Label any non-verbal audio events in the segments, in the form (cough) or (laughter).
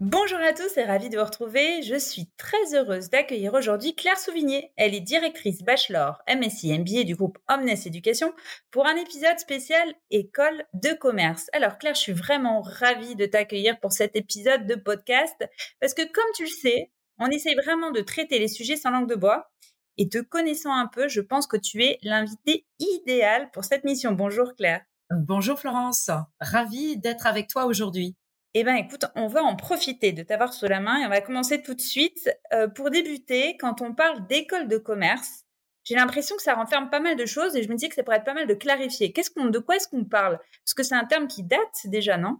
Bonjour à tous et ravie de vous retrouver. Je suis très heureuse d'accueillir aujourd'hui Claire Souvigné. Elle est directrice bachelor MSI MBA du groupe Omnes Éducation pour un épisode spécial école de commerce. Alors Claire, je suis vraiment ravie de t'accueillir pour cet épisode de podcast parce que comme tu le sais, on essaye vraiment de traiter les sujets sans langue de bois. Et te connaissant un peu, je pense que tu es l'invité idéal pour cette mission. Bonjour Claire. Bonjour Florence, ravie d'être avec toi aujourd'hui. Eh bien, écoute, on va en profiter de t'avoir sous la main et on va commencer tout de suite. Euh, pour débuter, quand on parle d'école de commerce, j'ai l'impression que ça renferme pas mal de choses et je me dis que ça pourrait être pas mal de clarifier. Qu'est-ce qu'on, de quoi est-ce qu'on parle? Parce que c'est un terme qui date déjà, non?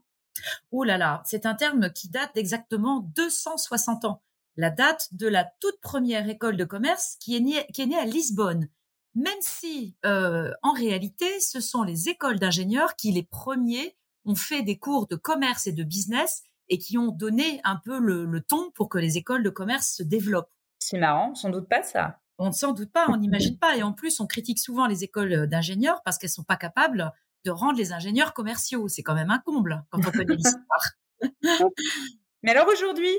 Ouh là là, c'est un terme qui date d'exactement 260 ans. La date de la toute première école de commerce qui est née, qui est née à Lisbonne. Même si, euh, en réalité, ce sont les écoles d'ingénieurs qui, les premiers, ont fait des cours de commerce et de business et qui ont donné un peu le, ton pour que les écoles de commerce se développent. C'est marrant, sans doute pas ça. On ne s'en doute pas, on n'imagine pas. Et en plus, on critique souvent les écoles d'ingénieurs parce qu'elles sont pas capables de rendre les ingénieurs commerciaux. C'est quand même un comble quand on connaît (laughs) l'histoire. Mais alors aujourd'hui,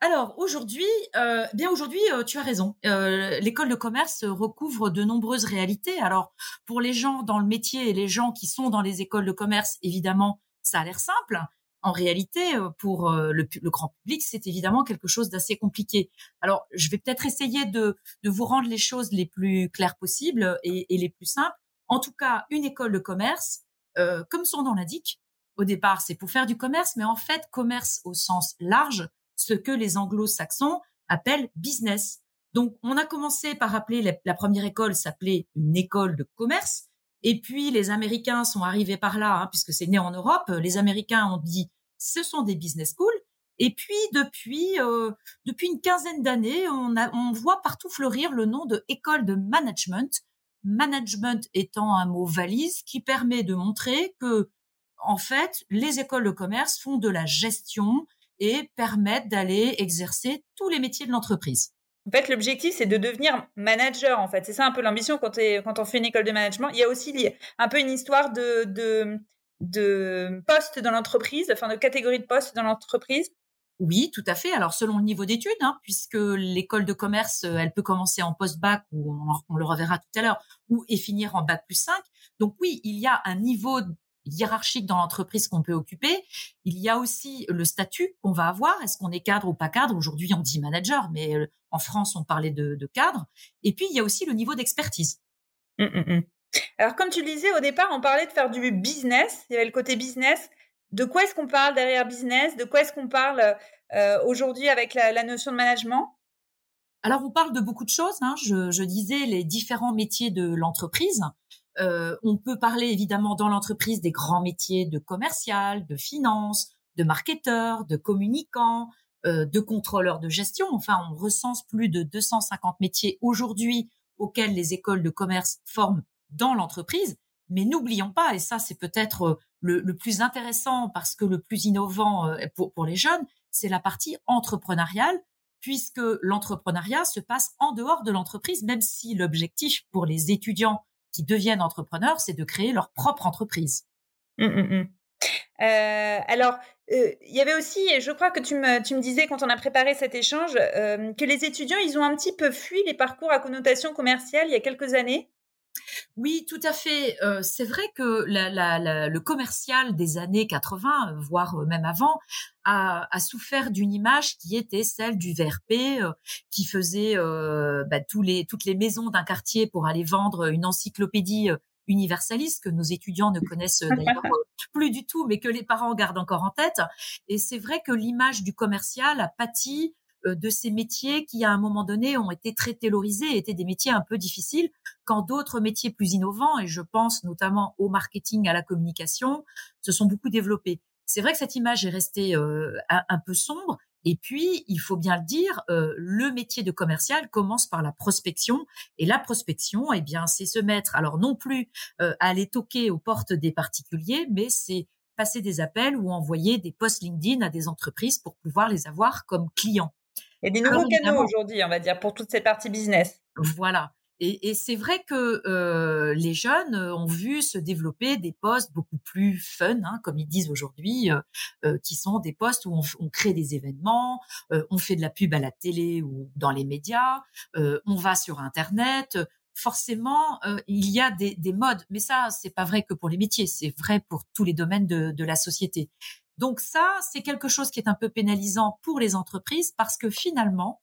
alors aujourd'hui, euh, bien aujourd'hui, euh, tu as raison. Euh, l'école de commerce recouvre de nombreuses réalités. Alors pour les gens dans le métier et les gens qui sont dans les écoles de commerce, évidemment, ça a l'air simple. En réalité, pour le, grand public, c'est évidemment quelque chose d'assez compliqué. Alors, je vais peut-être essayer de, vous rendre les choses les plus claires possibles et, et les plus simples. En tout cas, une école de commerce, comme son nom l'indique, au départ, c'est pour faire du commerce, mais en fait, commerce au sens large, ce que les anglo-saxons appellent business. Donc, on a commencé par appeler la, première école s'appelait une école de commerce. Et puis, les Américains sont arrivés par là, hein, puisque c'est né en Europe. Les Américains ont dit, ce sont des business schools. Et puis, depuis, euh, depuis une quinzaine d'années, on, on voit partout fleurir le nom de école de management. Management étant un mot valise qui permet de montrer que, en fait, les écoles de commerce font de la gestion, et permettent d'aller exercer tous les métiers de l'entreprise. En fait, l'objectif, c'est de devenir manager, en fait. C'est ça un peu l'ambition quand, quand on fait une école de management. Il y a aussi un peu une histoire de, de, de poste dans l'entreprise, enfin de catégorie de poste dans l'entreprise. Oui, tout à fait. Alors selon le niveau d'études, hein, puisque l'école de commerce, euh, elle peut commencer en post-bac, ou on, le reverra tout à l'heure, ou et finir en bac plus 5. Donc oui, il y a un niveau hiérarchique dans l'entreprise qu'on peut occuper. Il y a aussi le statut qu'on va avoir. Est-ce qu'on est cadre ou pas cadre? Aujourd'hui, on dit manager, mais euh, en France, on parlait de, cadre. Et puis, il y a aussi le niveau d'expertise. Mmh, mmh, mmh. Alors, comme tu le disais au départ, on parlait de faire du business. Il y avait le côté business. De quoi est-ce qu'on parle derrière business? De quoi est-ce qu'on parle euh, aujourd'hui avec la, notion de management? Alors, on parle de beaucoup de choses. Hein. Je, je, disais les différents métiers de l'entreprise. Euh, on peut parler évidemment dans l'entreprise des grands métiers de commercial, de finance, de marketeur, de communicant, euh, de contrôleur de gestion. Enfin, on recense plus de 250 métiers aujourd'hui auxquels les écoles de commerce forment dans l'entreprise. Mais n'oublions pas, et ça c'est peut-être euh, le, plus intéressant parce que le plus innovant pour, pour les jeunes, c'est la partie entrepreneuriale, puisque l'entrepreneuriat se passe en dehors de l'entreprise, même si l'objectif pour les étudiants qui deviennent entrepreneurs, c'est de créer leur propre entreprise. Mmh, mmh, mmh. Euh, alors, euh, il y avait aussi, et je crois que tu me, tu me disais quand on a préparé cet échange, euh, que les étudiants, ils ont un petit peu fui les parcours à connotation commerciale il y a quelques années. Oui, tout à fait. Euh, c'est vrai que le commercial des années 80, voire euh, même avant, a, souffert d'une image qui était celle du VRP, euh, qui faisait bah, tous les, toutes les maisons d'un quartier pour aller vendre une encyclopédie universaliste que nos étudiants ne connaissent d'ailleurs (laughs) plus du tout, mais que les parents gardent encore en tête. Et c'est vrai que l'image du commercial a pâti euh, de ces métiers qui, à un moment donné, ont été très taylorisés, étaient des métiers un peu difficiles, quand d'autres métiers plus innovants, et je pense notamment au marketing, à la communication, se sont beaucoup développés. c'est vrai que cette image est restée un, peu sombre. Et puis, il faut bien le dire, le métier de commercial commence par la prospection. Et la prospection, eh bien, c'est se mettre, alors non plus à aller toquer aux portes des particuliers, mais c'est passer des appels ou envoyer des posts LinkedIn à des entreprises pour pouvoir les avoir comme clients. Et des nouveaux canaux aujourd'hui, on va dire, pour toute cette partie business. Voilà. Et, c'est vrai que euh, les jeunes ont vu se développer des postes beaucoup plus fun, hein, comme ils disent aujourd'hui, euh, euh, qui sont des postes où on, crée des événements, on fait de la pub à la télé ou dans les médias, on va sur Internet. Forcément, il y a des, des modes, mais ça, c'est pas vrai que pour les métiers, c'est vrai pour tous les domaines de, de la société. Donc ça, c'est quelque chose qui est un peu pénalisant pour les entreprises parce que finalement,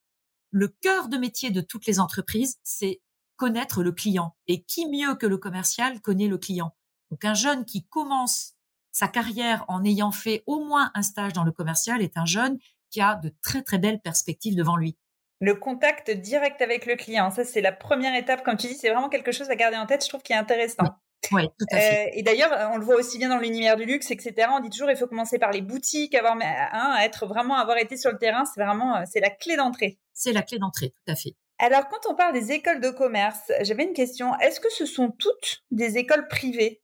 le cœur de métier de toutes les entreprises, c'est connaître le client. Et qui mieux que le commercial connaît le client? Donc un jeune qui commence sa carrière en ayant fait au moins un stage dans le commercial est un jeune qui a de très très belles perspectives devant lui. Le contact direct avec le client, ça c'est la première étape, comme tu dis, c'est vraiment quelque chose à garder en tête, je trouve, qui est intéressant. Oui, tout à fait. Euh, et d'ailleurs, on le voit aussi bien dans l'univers du luxe, etc. On dit toujours, il faut commencer par les boutiques, avoir, hein, être vraiment, avoir été sur le terrain, c'est vraiment, euh, c'est la clé d'entrée. C'est la clé d'entrée, tout à fait. Alors, quand on parle des écoles de commerce, j'avais une question. Est-ce que ce sont toutes des écoles privées?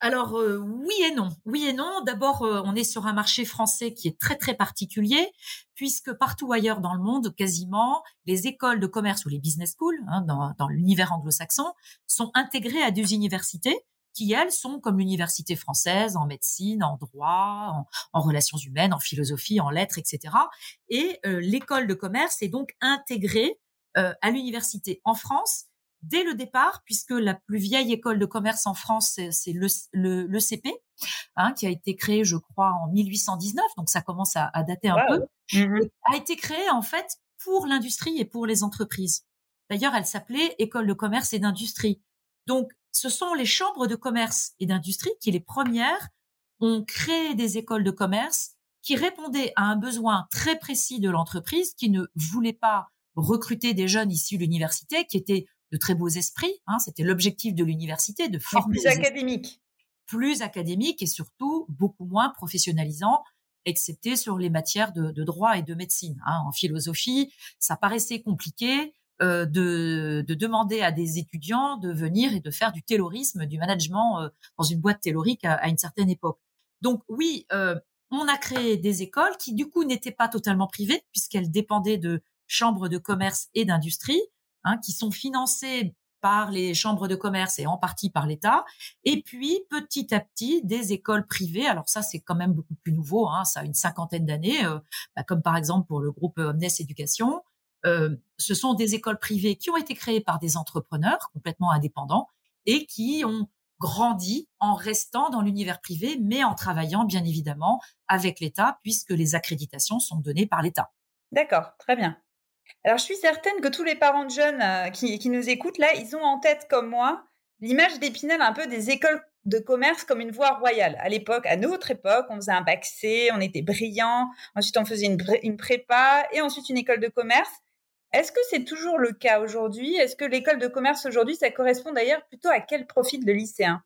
Alors euh, oui et non, oui et non. D'abord, euh, on est sur un marché français qui est très très particulier, puisque partout ailleurs dans le monde, quasiment, les écoles de commerce ou les business schools, hein, dans, dans l'univers anglo-saxon, sont intégrées à des universités qui, elles, sont comme l'université française en médecine, en droit, en, relations humaines, en philosophie, en lettres, etc. Et euh, l'école de commerce est donc intégrée euh, à l'université en France dès le départ, puisque la plus vieille école de commerce en France, c'est le, le, CP, hein, qui a été créé, je crois, en 1819, donc ça commence à, dater un peu, mmh a été créée en fait pour l'industrie et pour les entreprises. D'ailleurs, elle s'appelait École de commerce et d'industrie. Donc, ce sont les chambres de commerce et d'industrie qui, les premières, ont créé des écoles de commerce qui répondaient à un besoin très précis de l'entreprise, qui ne voulait pas recruter des jeunes issus de l'université, qui étaient de très beaux esprits. Hein, C'était l'objectif de l'université, de former plus académique, plus académique et surtout beaucoup moins professionnalisant, excepté sur les matières de, droit et de médecine. Hein. En philosophie, ça paraissait compliqué. Euh, de, demander à des étudiants de venir et de faire du taylorisme, du management euh, dans une boîte taylorique à, une certaine époque. Donc oui, euh, on a créé des écoles qui du coup n'étaient pas totalement privées puisqu'elles dépendaient de chambres de commerce et d'industrie, hein, qui sont financées par les chambres de commerce et en partie par l'État. Et puis, petit à petit, des écoles privées. Alors ça, c'est quand même beaucoup plus nouveau. Hein, ça a une cinquantaine d'années, bah, comme par exemple pour le groupe Omnes Éducation. Euh, ce sont des écoles privées qui ont été créées par des entrepreneurs complètement indépendants et qui ont grandi en restant dans l'univers privé, mais en travaillant bien évidemment avec l'État, puisque les accréditations sont données par l'État. D'accord, très bien. Alors, je suis certaine que tous les parents de jeunes euh, qui, nous écoutent, là, ils ont en tête, comme moi, l'image d'Épinal un peu des écoles de commerce comme une voie royale. À l'époque, à notre époque, on faisait un bac C, on était brillant, ensuite on faisait une, une prépa et ensuite une école de commerce. Est-ce que c'est toujours le cas aujourd'hui? Est-ce que l'école de commerce aujourd'hui, ça correspond d'ailleurs plutôt à quel profil de lycéen?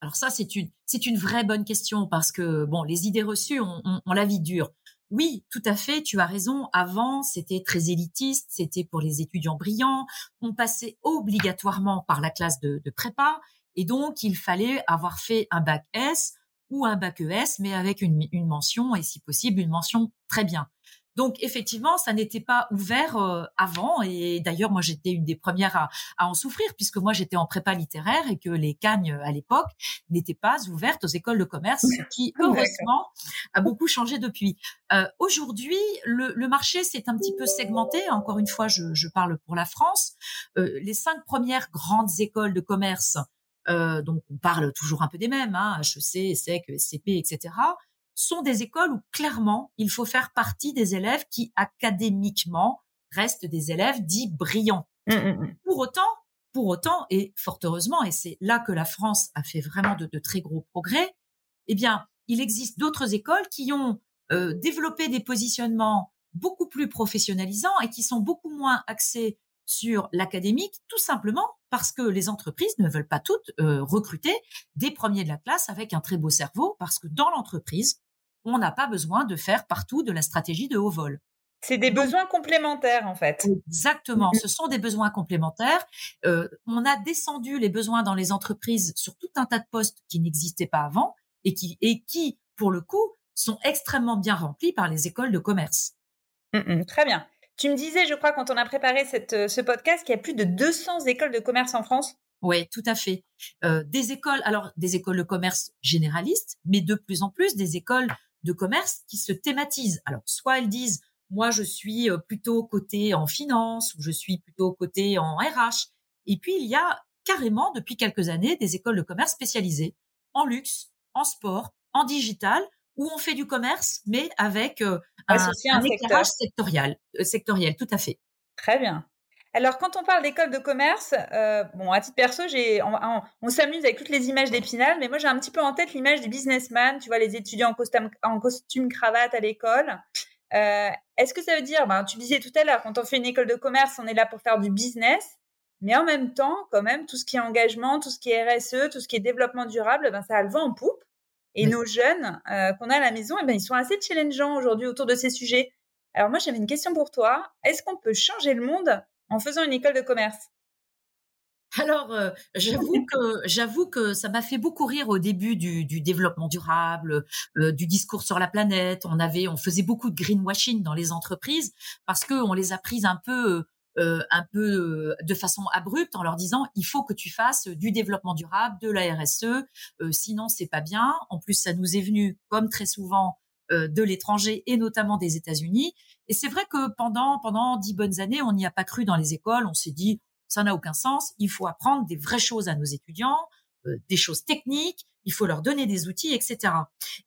Alors ça, c'est une, une vraie bonne question parce que bon, les idées reçues, ont la vie dure. Oui, tout à fait, tu as raison. Avant, c'était très élitiste, c'était pour les étudiants brillants. On passait obligatoirement par la classe de, prépa et donc il fallait avoir fait un bac S ou un bac ES, mais avec une mention et si possible une mention très bien. Donc effectivement, ça n'était pas ouvert euh, avant. Et d'ailleurs, moi, j'étais une des premières à, à en souffrir puisque moi, j'étais en prépa littéraire et que les cagnes à l'époque n'étaient pas ouvertes aux écoles de commerce, ce qui (laughs) heureusement a beaucoup changé depuis. Euh, Aujourd'hui, le, le, marché s'est un petit peu segmenté. Encore une fois, je, je parle pour la France. Euh, les cinq premières grandes écoles de commerce. Euh, donc, on parle toujours un peu des mêmes, hein, HEC, ESSEC, SCP, etc sont des écoles où clairement il faut faire partie des élèves qui académiquement restent des élèves dits brillants. Mmh, mmh, mmh. Pour autant, pour autant, et fort heureusement, et c'est là que la France a fait vraiment de, très gros progrès, eh bien, il existe d'autres écoles qui ont euh, développé des positionnements beaucoup plus professionnalisants et qui sont beaucoup moins axés sur l'académique, tout simplement parce que les entreprises ne veulent pas toutes euh, recruter des premiers de la classe avec un très beau cerveau, parce que dans l'entreprise, on n'a pas besoin de faire partout de la stratégie de haut vol. C'est des besoins complémentaires en fait. Exactement, ce sont des besoins complémentaires. Euh, on a descendu les besoins dans les entreprises sur tout un tas de postes qui n'existaient pas avant et qui, et qui, pour le coup, sont extrêmement bien remplis par les écoles de commerce. Mmh, mmh, très bien. Tu me disais, je crois, quand on a préparé cette, euh, ce podcast, qu'il y a plus de 200 écoles de commerce en France. Oui, tout à fait. Euh, des écoles, alors des écoles de commerce généralistes, mais de plus en plus des écoles de commerce qui se thématisent. Alors, soit elles disent, moi, je suis euh, plutôt côté en finance ou je suis plutôt côté en RH. Et puis, il y a carrément, depuis quelques années, des écoles de commerce spécialisées en luxe, en sport, en digital, où on fait du commerce, mais avec euh, un, un, éclairage sectoriel, euh, sectoriel, tout à fait. Très bien. Alors, quand on parle d'école de commerce, euh, bon, à titre perso, j'ai, on, s'amuse avec toutes les images d'Épinal, mais moi, j'ai un petit peu en tête l'image du businessman, tu vois, les étudiants en costume, en costume cravate à l'école. Euh, est-ce que ça veut dire, ben, tu disais tout à l'heure, quand on fait une école de commerce, on est là pour faire du business, mais en même temps, quand même, tout ce qui est engagement, tout ce qui est RSE, tout ce qui est développement durable, ben, ça a le vent en poupe. Et nos jeunes euh, qu'on a à la maison, eh ben, ils sont assez challengeants aujourd'hui autour de ces sujets. Alors moi, j'avais une question pour toi. Est-ce qu'on peut changer le monde en faisant une école de commerce alors, euh, j'avoue que j'avoue que ça m'a fait beaucoup rire au début du, du développement durable, euh, du discours sur la planète. On avait, on faisait beaucoup de greenwashing dans les entreprises parce que on les a prises un peu euh, un peu euh, de façon abrupte en leur disant il faut que tu fasses du développement durable, de la RSE, euh, sinon c'est pas bien. En plus, ça nous est venu comme très souvent de l'étranger et notamment des États-Unis. Et c'est vrai que pendant pendant dix bonnes années, on n'y a pas cru dans les écoles. On s'est dit ça n'a aucun sens. Il faut apprendre des vraies choses à nos étudiants, des choses techniques. Il faut leur donner des outils, etc.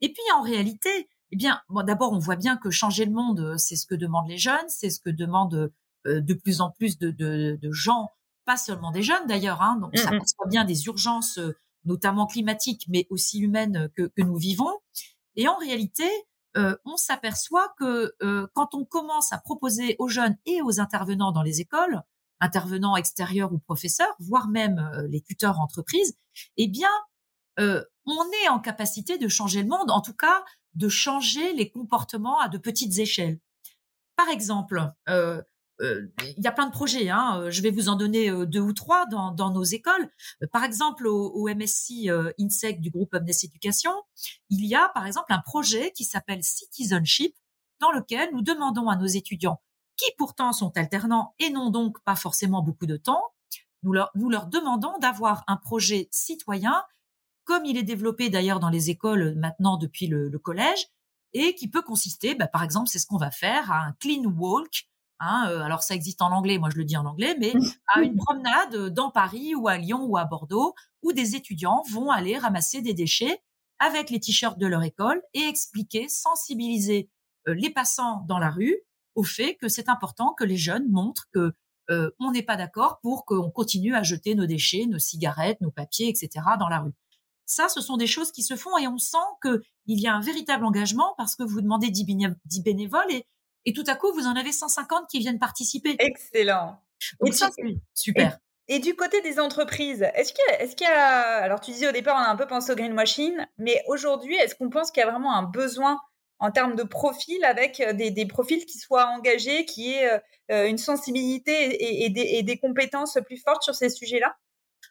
Et puis en réalité, eh bien, bon, d'abord, on voit bien que changer le monde, c'est ce que demandent les jeunes, c'est ce que demandent euh, de plus en plus de, de, de, gens, pas seulement des jeunes d'ailleurs, hein, donc ça perçoit bien des urgences, euh, notamment climatiques, mais aussi humaines que, que nous vivons. Et en réalité, euh, on s'aperçoit que quand on commence à proposer aux jeunes et aux intervenants dans les écoles, intervenants extérieurs ou professeurs, voire même les tuteurs entreprises, eh bien, on est en capacité de changer le monde, en tout cas de changer les comportements à de petites échelles. Par exemple, euh, euh, il y a plein de projets. Hein. Euh, je vais vous en donner euh, deux ou trois dans, nos écoles. Par exemple, au, au MSC INSEC du groupe Omnes Éducation, il y a par exemple un projet qui s'appelle Citizenship, dans lequel nous demandons à nos étudiants, qui pourtant sont alternants et n'ont donc pas forcément beaucoup de temps, nous leur, demandons d'avoir un projet citoyen, comme il est développé d'ailleurs dans les écoles maintenant depuis le, le collège, et qui peut consister, bah, par exemple, c'est ce qu'on va faire, à un clean walk, Hein, euh, alors ça existe en anglais, moi je le dis en anglais, mais à une promenade dans Paris ou à Lyon ou à Bordeaux, où des étudiants vont aller ramasser des déchets avec les t-shirts de leur école et expliquer, sensibiliser euh, les passants dans la rue au fait que c'est important que les jeunes montrent que euh, on n'est pas d'accord pour qu'on continue à jeter nos déchets, nos cigarettes, nos papiers, etc. dans la rue. Ça, ce sont des choses qui se font et on sent qu'il y a un véritable engagement parce que vous demandez 10 bénévoles et et tout à coup, vous en avez 150 qui viennent participer. Excellent. Donc ça, c'est super. Et, du côté des entreprises, est-ce qu'il y, a, y alors tu disais au départ, on a un peu pensé au greenwashing, mais aujourd'hui, est-ce qu'on pense qu'il y a vraiment un besoin en termes de profil avec euh, des, des profils qui soient engagés, qui aient euh, euh, une sensibilité et, des, et, des, compétences plus fortes sur ces sujets-là?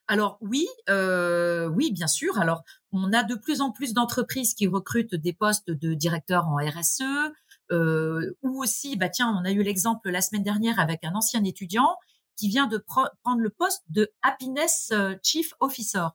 Alors oui, euh, oui, bien sûr. Alors on a de plus en plus d'entreprises qui recrutent des postes de directeurs en RSE, euh, ou aussi, bah tiens, on a eu l'exemple la semaine dernière avec un ancien étudiant qui vient de prendre le poste de Happiness euh, Chief Officer.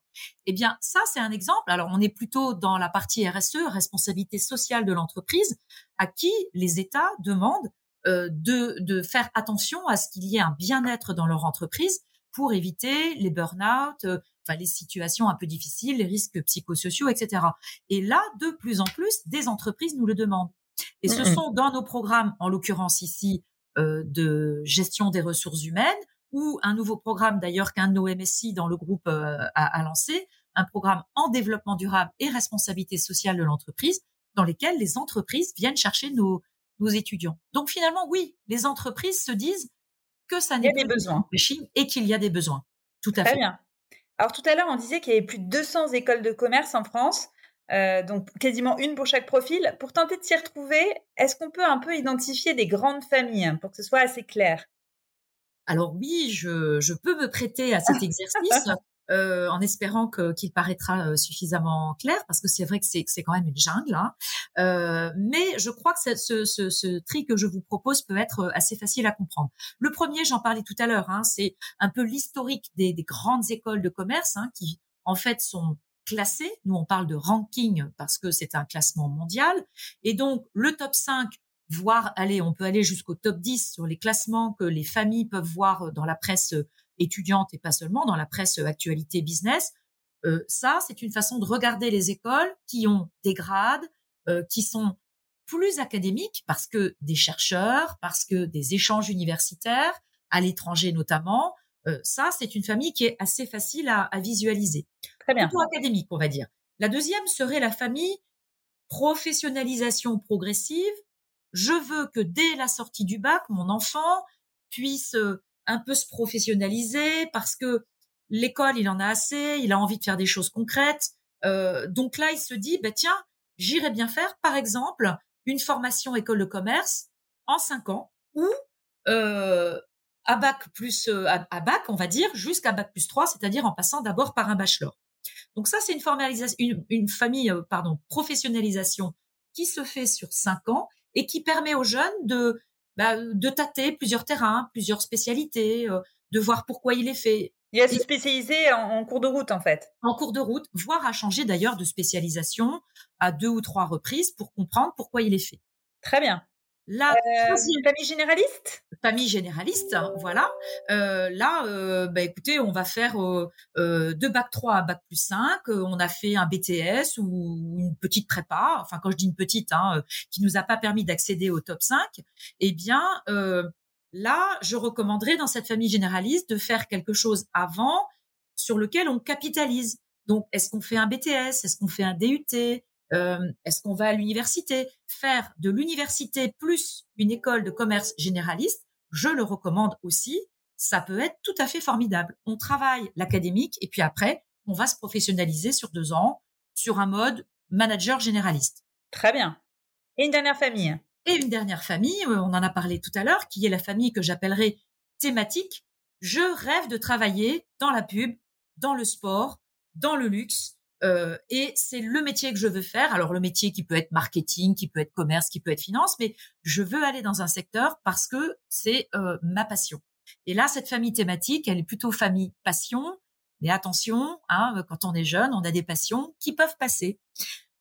Eh bien, ça, c'est un exemple. Alors, on est plutôt dans la partie RSE, responsabilité sociale de l'entreprise, à qui les États demandent euh, de, de faire attention à ce qu'il y ait un bien-être dans leur entreprise pour éviter les burn-out, euh, enfin les situations un peu difficiles, les risques psychosociaux, etc. Et là, de plus en plus, des entreprises nous le demandent. Et ce sont dans nos programmes, en l'occurrence ici, euh, de gestion des ressources humaines, ou un nouveau programme d'ailleurs qu'un de nos MSI dans le groupe euh, a, lancé, un programme en développement durable et responsabilité sociale de l'entreprise, dans lesquels les entreprises viennent chercher nos, nos étudiants. Donc finalement, oui, les entreprises se disent que ça n'est des besoins et qu'il y a des besoins. Tout à Très fait. bien. Alors tout à l'heure, on disait qu'il y avait plus de 200 écoles de commerce en France. Euh, donc quasiment une pour chaque profil. Pour tenter de s'y retrouver, est-ce qu'on peut un peu identifier des grandes familles hein, pour que ce soit assez clair? Alors oui, je, je, peux me prêter à cet (laughs) exercice. Euh, en espérant qu'il paraîtra euh, suffisamment clair, parce que c'est vrai que c'est quand même une jungle. Hein. Euh, mais je crois que ce, ce, ce, tri que je vous propose peut être assez facile à comprendre. Le premier, j'en parlais tout à l'heure, hein, c'est un peu l'historique des, des, grandes écoles de commerce hein, qui, en fait, sont classées. Nous, on parle de ranking parce que c'est un classement mondial. Et donc, le top 5 voire allez, on peut aller jusqu'au top 10 sur les classements que les familles peuvent voir dans la presse étudiante et pas seulement dans la presse actualité business. Euh, ça, c'est une façon de regarder les écoles qui ont des grades, euh, qui sont plus académiques parce que des chercheurs, parce que des échanges universitaires à l'étranger notamment. Euh, ça, c'est une famille qui est assez facile à, à visualiser. Très bien. Plutôt académique, on va dire. La deuxième serait la famille professionnalisation progressive. Je veux que dès la sortie du bac, mon enfant puisse euh, un peu se professionnaliser parce que l'école, il en a assez, il a envie de faire des choses concrètes. Euh, donc là, il se dit, bah, tiens, j'irais bien faire, par exemple, une formation école de commerce en cinq ans ou euh, à bac plus euh, à, bac, on va dire, jusqu'à bac plus 3, c'est-à-dire en passant d'abord par un bachelor. Donc ça, c'est une formalisation, une, une famille, euh, pardon, professionnalisation qui se fait sur cinq ans et qui permet aux jeunes de bah, de tâter plusieurs terrains, plusieurs spécialités, euh, de voir pourquoi il est fait. Il a se spécialiser en, cours de route, en fait. En cours de route, voire à changer d'ailleurs de spécialisation à deux ou trois reprises pour comprendre pourquoi il est fait. Très bien. La euh, famille généraliste? Famille généraliste, voilà. Euh, là, euh, bah, écoutez, on va faire euh, euh de bac 3 à bac plus 5. on a fait un BTS ou une petite prépa. Enfin, quand je dis une petite, hein, qui nous a pas permis d'accéder au top 5. Eh bien, là, je recommanderais dans cette famille généraliste de faire quelque chose avant sur lequel on capitalise. Donc, est-ce qu'on fait un BTS Est-ce qu'on fait un DUT euh, est-ce qu'on va à l'université? Faire de l'université plus une école de commerce généraliste, je le recommande aussi. Ça peut être tout à fait formidable. On travaille l'académique et puis après, on va se professionnaliser sur deux ans sur un mode manager généraliste. Très bien. Et une dernière famille? Et une dernière famille, euh, on en a parlé tout à l'heure, qui est la famille que j'appellerais thématique. Je rêve de travailler dans la pub, dans le sport, dans le luxe, euh, et c'est le métier que je veux faire. Alors le métier qui peut être marketing, qui peut être commerce, qui peut être finance, mais je veux aller dans un secteur parce que c'est euh, ma passion. Et là, cette famille thématique, elle est plutôt famille passion. Mais attention, hein, quand on est jeune, on a des passions qui peuvent passer.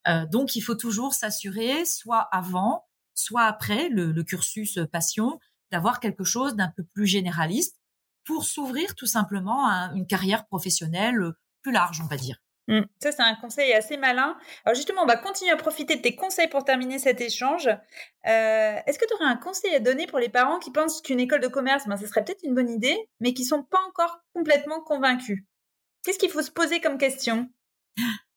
Euh, donc il faut toujours s'assurer, soit avant, soit après le, le cursus passion, d'avoir quelque chose d'un peu plus généraliste pour s'ouvrir tout simplement à une carrière professionnelle plus large, on va dire. Mmh. Ça, c'est un conseil assez malin. Alors justement, on va continuer à profiter de tes conseils pour terminer cet échange. Euh, est-ce que tu aurais un conseil à donner pour les parents qui pensent qu'une école de commerce, ben, ce serait peut-être une bonne idée, mais qui sont pas encore complètement convaincus? Qu'est-ce qu'il faut se poser comme question?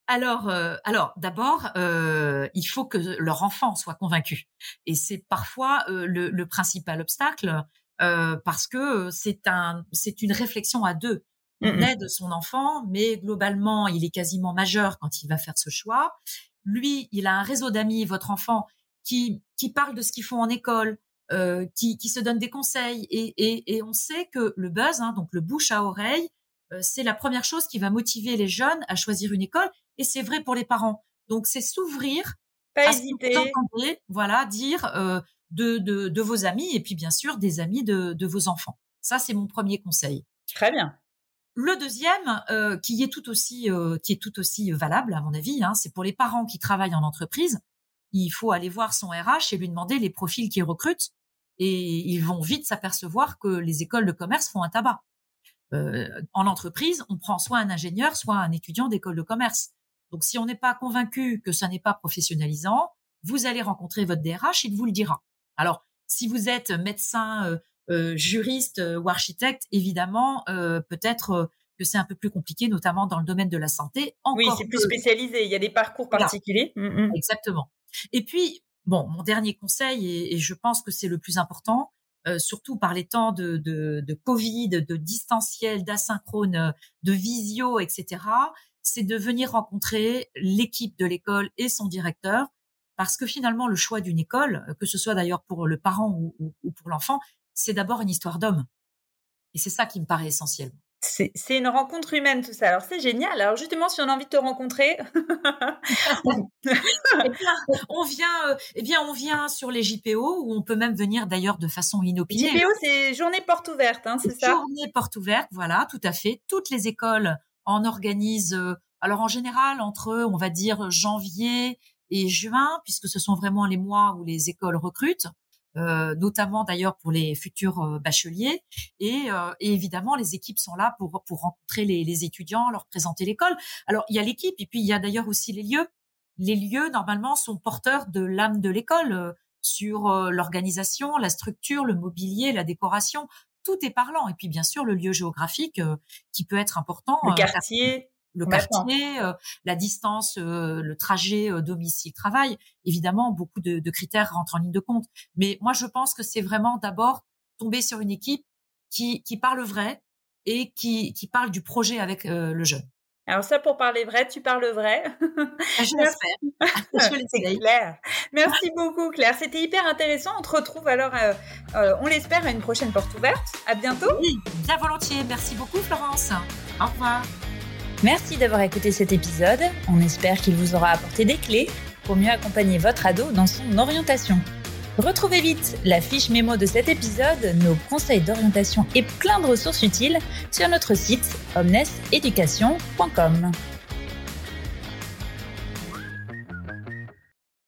Alors, euh, alors d'abord, euh, il faut que leur enfant soit convaincu, et c'est parfois le, le, principal obstacle parce que c'est un, c'est une réflexion à deux. On aide son enfant, mais globalement, il est quasiment majeur quand il va faire ce choix. Lui, il a un réseau d'amis, votre enfant, qui, qui parle de ce qu'ils font en école, euh, qui, qui se donne des conseils. Et, et, et on sait que le buzz, hein, donc le bouche à oreille, euh, c'est la première chose qui va motiver les jeunes à choisir une école. Et c'est vrai pour les parents. Donc, c'est s'ouvrir, pas hésiter, voilà, dire euh, de, de, de, vos amis et puis bien sûr des amis de, de vos enfants. Ça, c'est mon premier conseil. Très bien. Le deuxième, euh, qui est tout aussi euh, qui est tout aussi valable à mon avis, hein, c'est pour les parents qui travaillent en entreprise. Il faut aller voir son RH et lui demander les profils qu'il recrute, et ils vont vite s'apercevoir que les écoles de commerce font un tabac. Euh, en entreprise, on prend soit un ingénieur, soit un étudiant d'école de commerce. Donc, si on n'est pas convaincu que ça n'est pas professionnalisant, vous allez rencontrer votre DRH, il vous le dira. Alors, si vous êtes médecin, euh, juriste euh, ou architecte, évidemment, euh, peut-être que c'est un peu plus compliqué, notamment dans le domaine de la santé. Encore oui, c'est plus spécialisé. Il y a des parcours particuliers. Mmh, mmh. Exactement. Et puis, bon, mon dernier conseil, et, je pense que c'est le plus important, surtout par les temps de, de, de Covid, de distanciel, d'asynchrone, de visio, etc., c'est de venir rencontrer l'équipe de l'école et son directeur, parce que finalement, le choix d'une école, que ce soit d'ailleurs pour le parent ou, ou pour l'enfant, c'est d'abord une histoire d'homme. Et c'est ça qui me paraît essentiel. C'est une rencontre humaine, tout ça. Alors, c'est génial. Alors, justement, si on a envie de te rencontrer. Eh on vient, euh, eh bien, on vient sur les JPO, où on peut même venir d'ailleurs de façon inopinée. JPO, c'est journée porte ouverte, hein, c'est ça? Journée porte ouverte, voilà, tout à fait. Toutes les écoles en organisent, euh, alors en général, entre, on va dire, janvier et juin, puisque ce sont vraiment les mois où les écoles recrutent. Euh, notamment d'ailleurs pour les futurs euh, bacheliers. Et, euh, et, évidemment, les équipes sont là pour, pour rencontrer les, les étudiants, leur présenter l'école. Alors, il y a l'équipe et puis il y a d'ailleurs aussi les lieux. Les lieux, normalement, sont porteurs de l'âme de l'école sur l'organisation, la structure, le mobilier, la décoration. Tout est parlant. Et puis, bien sûr, le lieu géographique qui peut être important. Le quartier le quartier, euh, la distance, euh, le trajet euh, domicile-travail. Évidemment, beaucoup de, de, critères rentrent en ligne de compte. Mais moi, je pense que c'est vraiment d'abord tomber sur une équipe qui, qui parle vrai et qui, qui parle du projet avec le jeune. Alors ça, pour parler vrai, tu parles vrai. Ah, je l'espère. (laughs) C'est clair. Merci beaucoup, Claire. C'était hyper intéressant. On te retrouve alors, on l'espère, à une prochaine porte ouverte. À bientôt. Oui, bien volontiers. Merci beaucoup, Florence. Au revoir. Merci d'avoir écouté cet épisode. On espère qu'il vous aura apporté des clés pour mieux accompagner votre ado dans son orientation. Retrouvez vite la fiche mémo de cet épisode, nos conseils d'orientation et plein de ressources utiles sur notre site omneseducation.com.